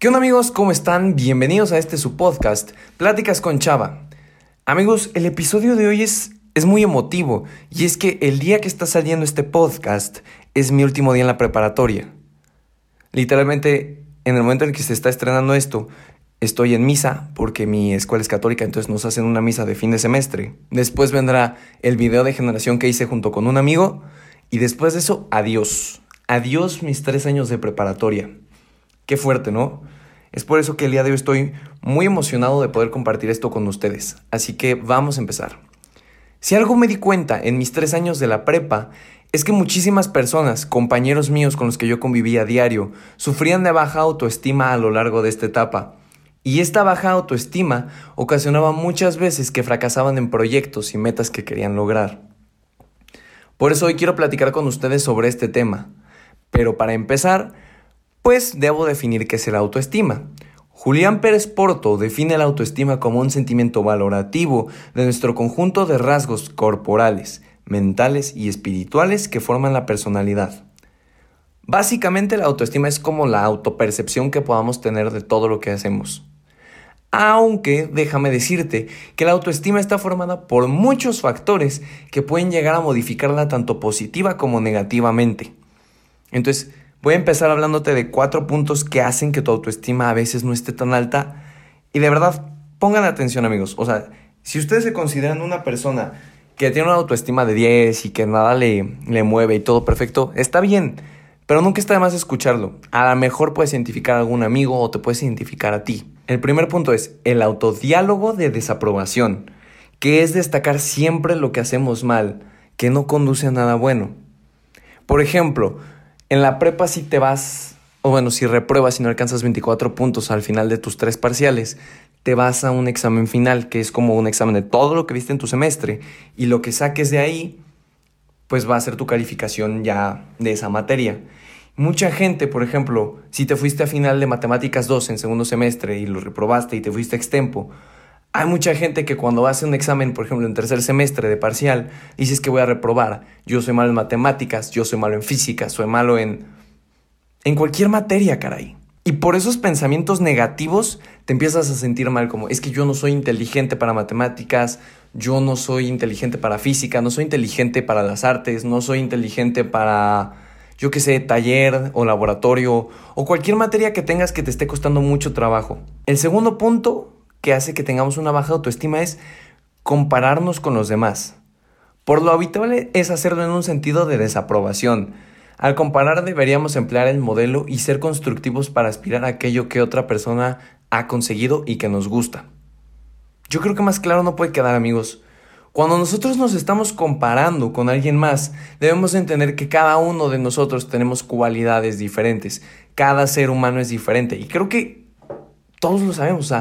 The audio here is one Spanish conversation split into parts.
¿Qué onda amigos? ¿Cómo están? Bienvenidos a este su podcast, Pláticas con Chava. Amigos, el episodio de hoy es, es muy emotivo y es que el día que está saliendo este podcast es mi último día en la preparatoria. Literalmente, en el momento en que se está estrenando esto, estoy en misa porque mi escuela es católica, entonces nos hacen una misa de fin de semestre. Después vendrá el video de generación que hice junto con un amigo y después de eso, adiós. Adiós mis tres años de preparatoria. Qué fuerte, ¿no? Es por eso que el día de hoy estoy muy emocionado de poder compartir esto con ustedes. Así que vamos a empezar. Si algo me di cuenta en mis tres años de la prepa es que muchísimas personas, compañeros míos con los que yo convivía a diario, sufrían de baja autoestima a lo largo de esta etapa. Y esta baja autoestima ocasionaba muchas veces que fracasaban en proyectos y metas que querían lograr. Por eso hoy quiero platicar con ustedes sobre este tema. Pero para empezar, pues debo definir qué es la autoestima. Julián Pérez Porto define la autoestima como un sentimiento valorativo de nuestro conjunto de rasgos corporales, mentales y espirituales que forman la personalidad. Básicamente la autoestima es como la autopercepción que podamos tener de todo lo que hacemos. Aunque déjame decirte que la autoestima está formada por muchos factores que pueden llegar a modificarla tanto positiva como negativamente. Entonces, Voy a empezar hablándote de cuatro puntos que hacen que tu autoestima a veces no esté tan alta. Y de verdad, pongan atención amigos. O sea, si ustedes se consideran una persona que tiene una autoestima de 10 y que nada le, le mueve y todo perfecto, está bien. Pero nunca está de más escucharlo. A lo mejor puedes identificar a algún amigo o te puedes identificar a ti. El primer punto es el autodiálogo de desaprobación, que es destacar siempre lo que hacemos mal, que no conduce a nada bueno. Por ejemplo, en la prepa si te vas, o bueno, si repruebas y no alcanzas 24 puntos al final de tus tres parciales, te vas a un examen final, que es como un examen de todo lo que viste en tu semestre, y lo que saques de ahí, pues va a ser tu calificación ya de esa materia. Mucha gente, por ejemplo, si te fuiste a final de matemáticas 2 en segundo semestre y lo reprobaste y te fuiste extempo, hay mucha gente que cuando hace un examen, por ejemplo, en tercer semestre de parcial, dices que voy a reprobar. Yo soy malo en matemáticas, yo soy malo en física, soy malo en... en cualquier materia, caray. Y por esos pensamientos negativos te empiezas a sentir mal, como es que yo no soy inteligente para matemáticas, yo no soy inteligente para física, no soy inteligente para las artes, no soy inteligente para, yo qué sé, taller o laboratorio o cualquier materia que tengas que te esté costando mucho trabajo. El segundo punto que hace que tengamos una baja autoestima es compararnos con los demás. Por lo habitual es hacerlo en un sentido de desaprobación. Al comparar deberíamos emplear el modelo y ser constructivos para aspirar a aquello que otra persona ha conseguido y que nos gusta. Yo creo que más claro no puede quedar amigos. Cuando nosotros nos estamos comparando con alguien más, debemos entender que cada uno de nosotros tenemos cualidades diferentes. Cada ser humano es diferente. Y creo que todos lo sabemos.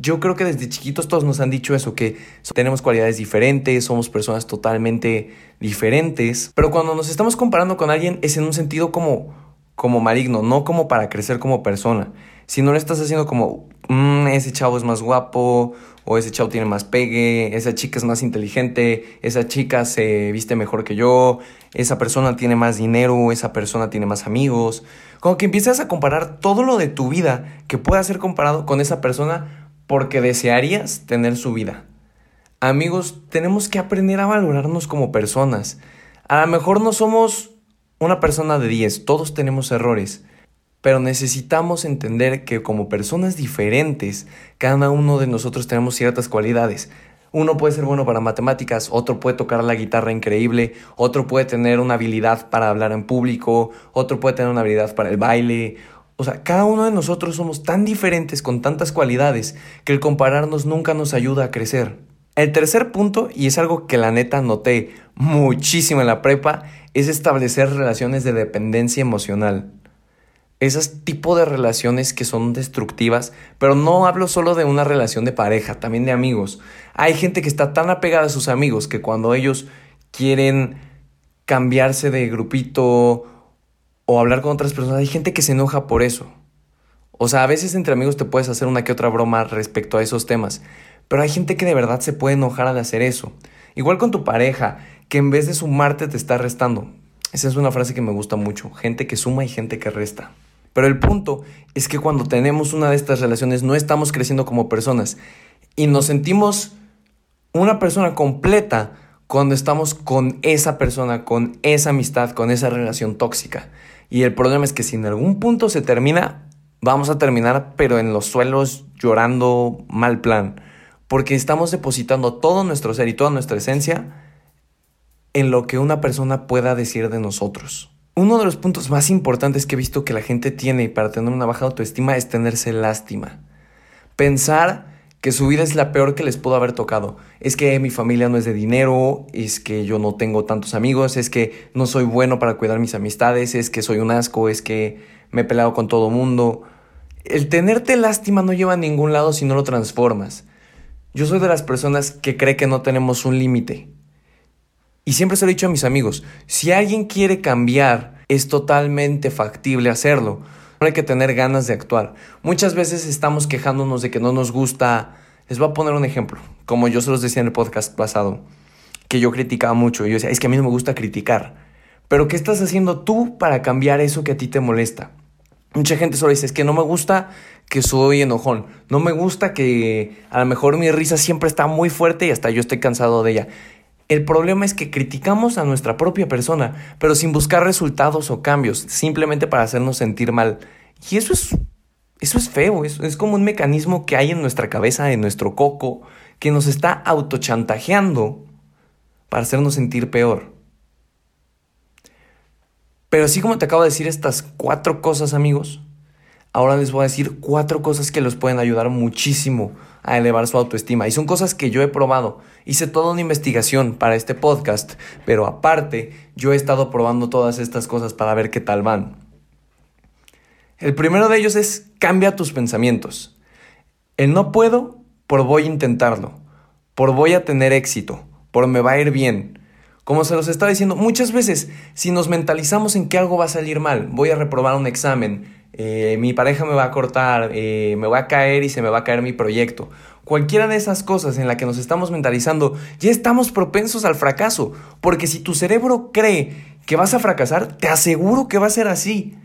Yo creo que desde chiquitos todos nos han dicho eso, que tenemos cualidades diferentes, somos personas totalmente diferentes, pero cuando nos estamos comparando con alguien es en un sentido como, como maligno, no como para crecer como persona. Si no lo estás haciendo como, mm, ese chavo es más guapo, o ese chavo tiene más pegue, esa chica es más inteligente, esa chica se viste mejor que yo, esa persona tiene más dinero, esa persona tiene más amigos. Como que empiezas a comparar todo lo de tu vida que pueda ser comparado con esa persona porque desearías tener su vida. Amigos, tenemos que aprender a valorarnos como personas. A lo mejor no somos una persona de 10, todos tenemos errores, pero necesitamos entender que como personas diferentes, cada uno de nosotros tenemos ciertas cualidades. Uno puede ser bueno para matemáticas, otro puede tocar la guitarra increíble, otro puede tener una habilidad para hablar en público, otro puede tener una habilidad para el baile, o sea, cada uno de nosotros somos tan diferentes con tantas cualidades que el compararnos nunca nos ayuda a crecer. El tercer punto, y es algo que la neta noté muchísimo en la prepa, es establecer relaciones de dependencia emocional. Esas tipo de relaciones que son destructivas, pero no hablo solo de una relación de pareja, también de amigos. Hay gente que está tan apegada a sus amigos que cuando ellos quieren cambiarse de grupito o hablar con otras personas, hay gente que se enoja por eso. O sea, a veces entre amigos te puedes hacer una que otra broma respecto a esos temas, pero hay gente que de verdad se puede enojar al hacer eso. Igual con tu pareja, que en vez de sumarte te está restando. Esa es una frase que me gusta mucho. Gente que suma y gente que resta. Pero el punto es que cuando tenemos una de estas relaciones no estamos creciendo como personas y nos sentimos una persona completa cuando estamos con esa persona, con esa amistad, con esa relación tóxica. Y el problema es que si en algún punto se termina, vamos a terminar pero en los suelos llorando mal plan. Porque estamos depositando todo nuestro ser y toda nuestra esencia en lo que una persona pueda decir de nosotros. Uno de los puntos más importantes que he visto que la gente tiene para tener una baja autoestima es tenerse lástima. Pensar que su vida es la peor que les pudo haber tocado. Es que mi familia no es de dinero, es que yo no tengo tantos amigos, es que no soy bueno para cuidar mis amistades, es que soy un asco, es que me he peleado con todo mundo. El tenerte lástima no lleva a ningún lado si no lo transformas. Yo soy de las personas que cree que no tenemos un límite. Y siempre se lo he dicho a mis amigos, si alguien quiere cambiar, es totalmente factible hacerlo. Hay que tener ganas de actuar. Muchas veces estamos quejándonos de que no nos gusta. Les voy a poner un ejemplo, como yo se los decía en el podcast pasado, que yo criticaba mucho. Yo decía, es que a mí no me gusta criticar. Pero ¿qué estás haciendo tú para cambiar eso que a ti te molesta? Mucha gente solo dice, es que no me gusta que soy enojón. No me gusta que a lo mejor mi risa siempre está muy fuerte y hasta yo estoy cansado de ella. El problema es que criticamos a nuestra propia persona, pero sin buscar resultados o cambios, simplemente para hacernos sentir mal. Y eso es, eso es feo, es, es como un mecanismo que hay en nuestra cabeza, en nuestro coco, que nos está autochantajeando para hacernos sentir peor. Pero así como te acabo de decir estas cuatro cosas, amigos, ahora les voy a decir cuatro cosas que los pueden ayudar muchísimo a elevar su autoestima. Y son cosas que yo he probado. Hice toda una investigación para este podcast, pero aparte yo he estado probando todas estas cosas para ver qué tal van. El primero de ellos es cambia tus pensamientos. El no puedo por voy a intentarlo, por voy a tener éxito, por me va a ir bien. Como se los estaba diciendo, muchas veces si nos mentalizamos en que algo va a salir mal, voy a reprobar un examen, eh, mi pareja me va a cortar, eh, me va a caer y se me va a caer mi proyecto. Cualquiera de esas cosas en la que nos estamos mentalizando, ya estamos propensos al fracaso, porque si tu cerebro cree que vas a fracasar, te aseguro que va a ser así.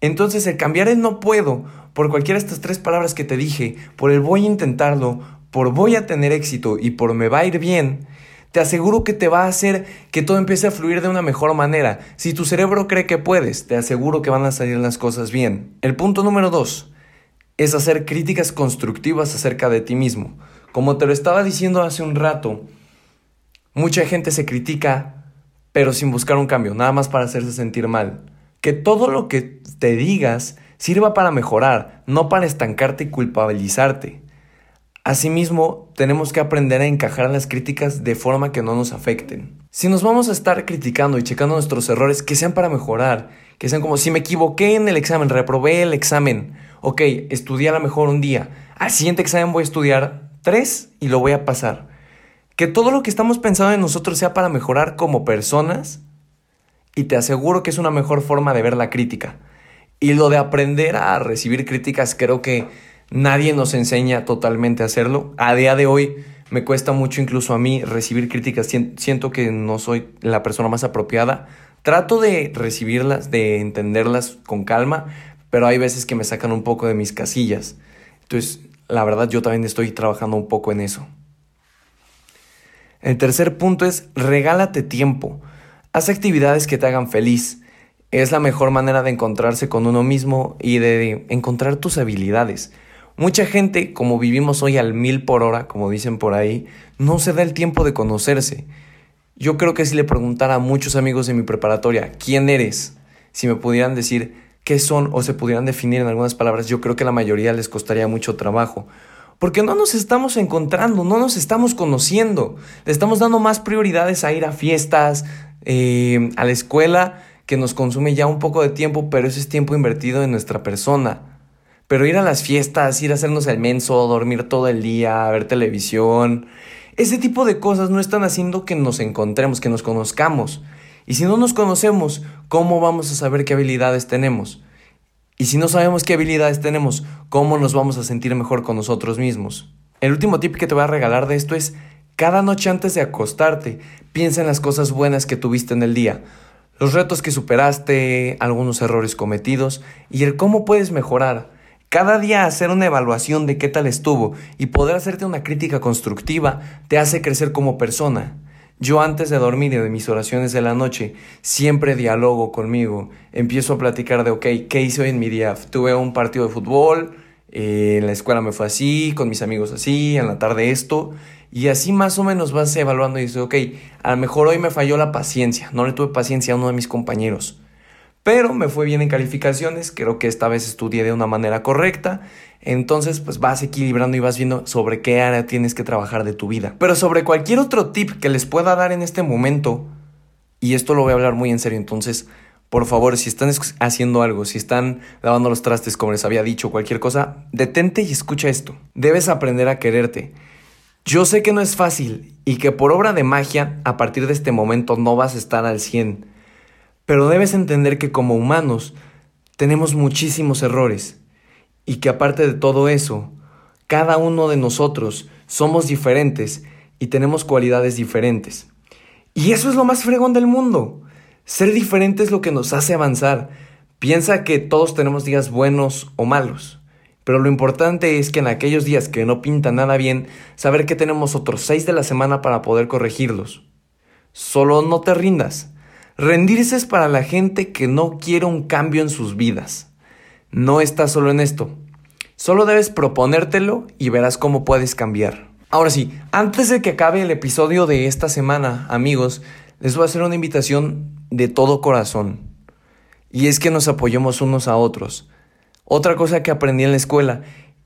Entonces el cambiar el no puedo por cualquiera de estas tres palabras que te dije, por el voy a intentarlo, por voy a tener éxito y por me va a ir bien, te aseguro que te va a hacer que todo empiece a fluir de una mejor manera. Si tu cerebro cree que puedes, te aseguro que van a salir las cosas bien. El punto número dos es hacer críticas constructivas acerca de ti mismo. Como te lo estaba diciendo hace un rato, mucha gente se critica, pero sin buscar un cambio, nada más para hacerse sentir mal. Que todo lo que te digas sirva para mejorar, no para estancarte y culpabilizarte. Asimismo, tenemos que aprender a encajar las críticas de forma que no nos afecten. Si nos vamos a estar criticando y checando nuestros errores, que sean para mejorar, que sean como si me equivoqué en el examen, reprobé el examen, ok, estudié a lo mejor un día, al siguiente examen voy a estudiar tres y lo voy a pasar. Que todo lo que estamos pensando en nosotros sea para mejorar como personas y te aseguro que es una mejor forma de ver la crítica. Y lo de aprender a recibir críticas creo que Nadie nos enseña totalmente a hacerlo. A día de hoy me cuesta mucho incluso a mí recibir críticas. Siento que no soy la persona más apropiada. Trato de recibirlas, de entenderlas con calma, pero hay veces que me sacan un poco de mis casillas. Entonces, la verdad yo también estoy trabajando un poco en eso. El tercer punto es regálate tiempo. Haz actividades que te hagan feliz. Es la mejor manera de encontrarse con uno mismo y de encontrar tus habilidades. Mucha gente, como vivimos hoy al mil por hora, como dicen por ahí, no se da el tiempo de conocerse. Yo creo que si le preguntara a muchos amigos de mi preparatoria, ¿quién eres? Si me pudieran decir qué son o se pudieran definir en algunas palabras, yo creo que a la mayoría les costaría mucho trabajo. Porque no nos estamos encontrando, no nos estamos conociendo. Le estamos dando más prioridades a ir a fiestas, eh, a la escuela, que nos consume ya un poco de tiempo, pero ese es tiempo invertido en nuestra persona. Pero ir a las fiestas, ir a hacernos el menso, dormir todo el día, ver televisión, ese tipo de cosas no están haciendo que nos encontremos, que nos conozcamos. Y si no nos conocemos, ¿cómo vamos a saber qué habilidades tenemos? Y si no sabemos qué habilidades tenemos, ¿cómo nos vamos a sentir mejor con nosotros mismos? El último tip que te voy a regalar de esto es, cada noche antes de acostarte, piensa en las cosas buenas que tuviste en el día. los retos que superaste, algunos errores cometidos y el cómo puedes mejorar. Cada día hacer una evaluación de qué tal estuvo y poder hacerte una crítica constructiva te hace crecer como persona. Yo antes de dormir y de mis oraciones de la noche siempre dialogo conmigo. Empiezo a platicar de, ok, ¿qué hice hoy en mi día? Tuve un partido de fútbol, eh, en la escuela me fue así, con mis amigos así, en la tarde esto. Y así más o menos vas evaluando y dices, ok, a lo mejor hoy me falló la paciencia, no le tuve paciencia a uno de mis compañeros. Pero me fue bien en calificaciones, creo que esta vez estudié de una manera correcta. Entonces, pues vas equilibrando y vas viendo sobre qué área tienes que trabajar de tu vida. Pero sobre cualquier otro tip que les pueda dar en este momento, y esto lo voy a hablar muy en serio, entonces, por favor, si están haciendo algo, si están lavando los trastes, como les había dicho, cualquier cosa, detente y escucha esto. Debes aprender a quererte. Yo sé que no es fácil y que por obra de magia, a partir de este momento no vas a estar al 100. Pero debes entender que como humanos tenemos muchísimos errores y que aparte de todo eso, cada uno de nosotros somos diferentes y tenemos cualidades diferentes. Y eso es lo más fregón del mundo. Ser diferente es lo que nos hace avanzar. Piensa que todos tenemos días buenos o malos. Pero lo importante es que en aquellos días que no pintan nada bien, saber que tenemos otros seis de la semana para poder corregirlos. Solo no te rindas. Rendirse es para la gente que no quiere un cambio en sus vidas. No estás solo en esto. Solo debes proponértelo y verás cómo puedes cambiar. Ahora sí, antes de que acabe el episodio de esta semana, amigos, les voy a hacer una invitación de todo corazón. Y es que nos apoyemos unos a otros. Otra cosa que aprendí en la escuela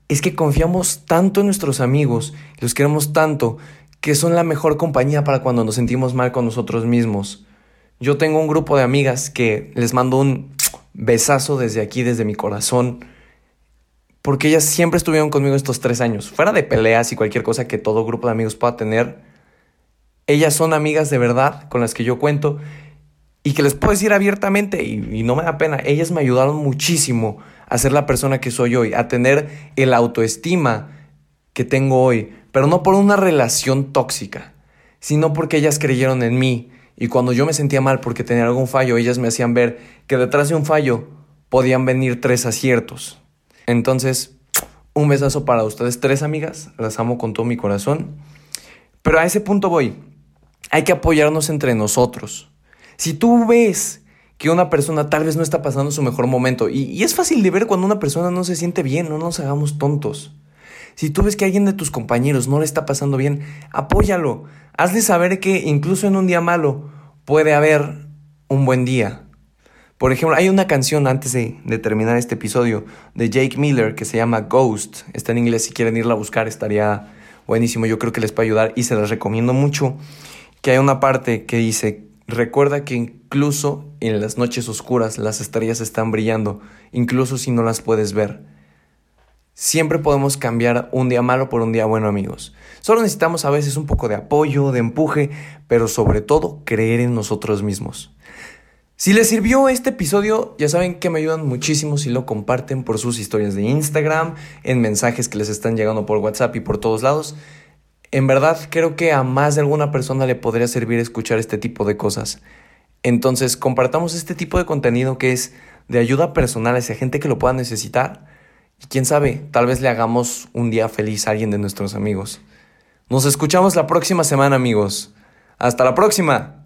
es que confiamos tanto en nuestros amigos, los queremos tanto, que son la mejor compañía para cuando nos sentimos mal con nosotros mismos. Yo tengo un grupo de amigas que les mando un besazo desde aquí, desde mi corazón, porque ellas siempre estuvieron conmigo estos tres años. Fuera de peleas y cualquier cosa que todo grupo de amigos pueda tener, ellas son amigas de verdad con las que yo cuento y que les puedo decir abiertamente y, y no me da pena. Ellas me ayudaron muchísimo a ser la persona que soy hoy, a tener el autoestima que tengo hoy, pero no por una relación tóxica, sino porque ellas creyeron en mí y cuando yo me sentía mal porque tenía algún fallo, ellas me hacían ver que detrás de un fallo podían venir tres aciertos. Entonces, un besazo para ustedes tres amigas, las amo con todo mi corazón. Pero a ese punto voy. Hay que apoyarnos entre nosotros. Si tú ves que una persona tal vez no está pasando su mejor momento. Y, es fácil de ver cuando una persona no se siente bien, no nos hagamos tontos. Si tú ves que alguien de tus compañeros no le está pasando bien, apóyalo. Hazle saber que incluso en un día malo puede haber un buen día. Por ejemplo, hay una canción antes de, de, terminar este episodio de Jake Miller que se llama Ghost. Está en inglés, si quieren irla a buscar estaría buenísimo. Yo creo que les puede ayudar y se las recomiendo mucho. Que hay una parte que dice, Recuerda que incluso en las noches oscuras las estrellas están brillando, incluso si no las puedes ver. Siempre podemos cambiar un día malo por un día bueno, amigos. Solo necesitamos a veces un poco de apoyo, de empuje, pero sobre todo creer en nosotros mismos. Si les sirvió este episodio, ya saben que me ayudan muchísimo si lo comparten por sus historias de Instagram, en mensajes que les están llegando por WhatsApp y por todos lados. En verdad creo que a más de alguna persona le podría servir escuchar este tipo de cosas. Entonces compartamos este tipo de contenido que es de ayuda personal hacia gente que lo pueda necesitar. Y quién sabe, tal vez le hagamos un día feliz a alguien de nuestros amigos. Nos escuchamos la próxima semana amigos. Hasta la próxima.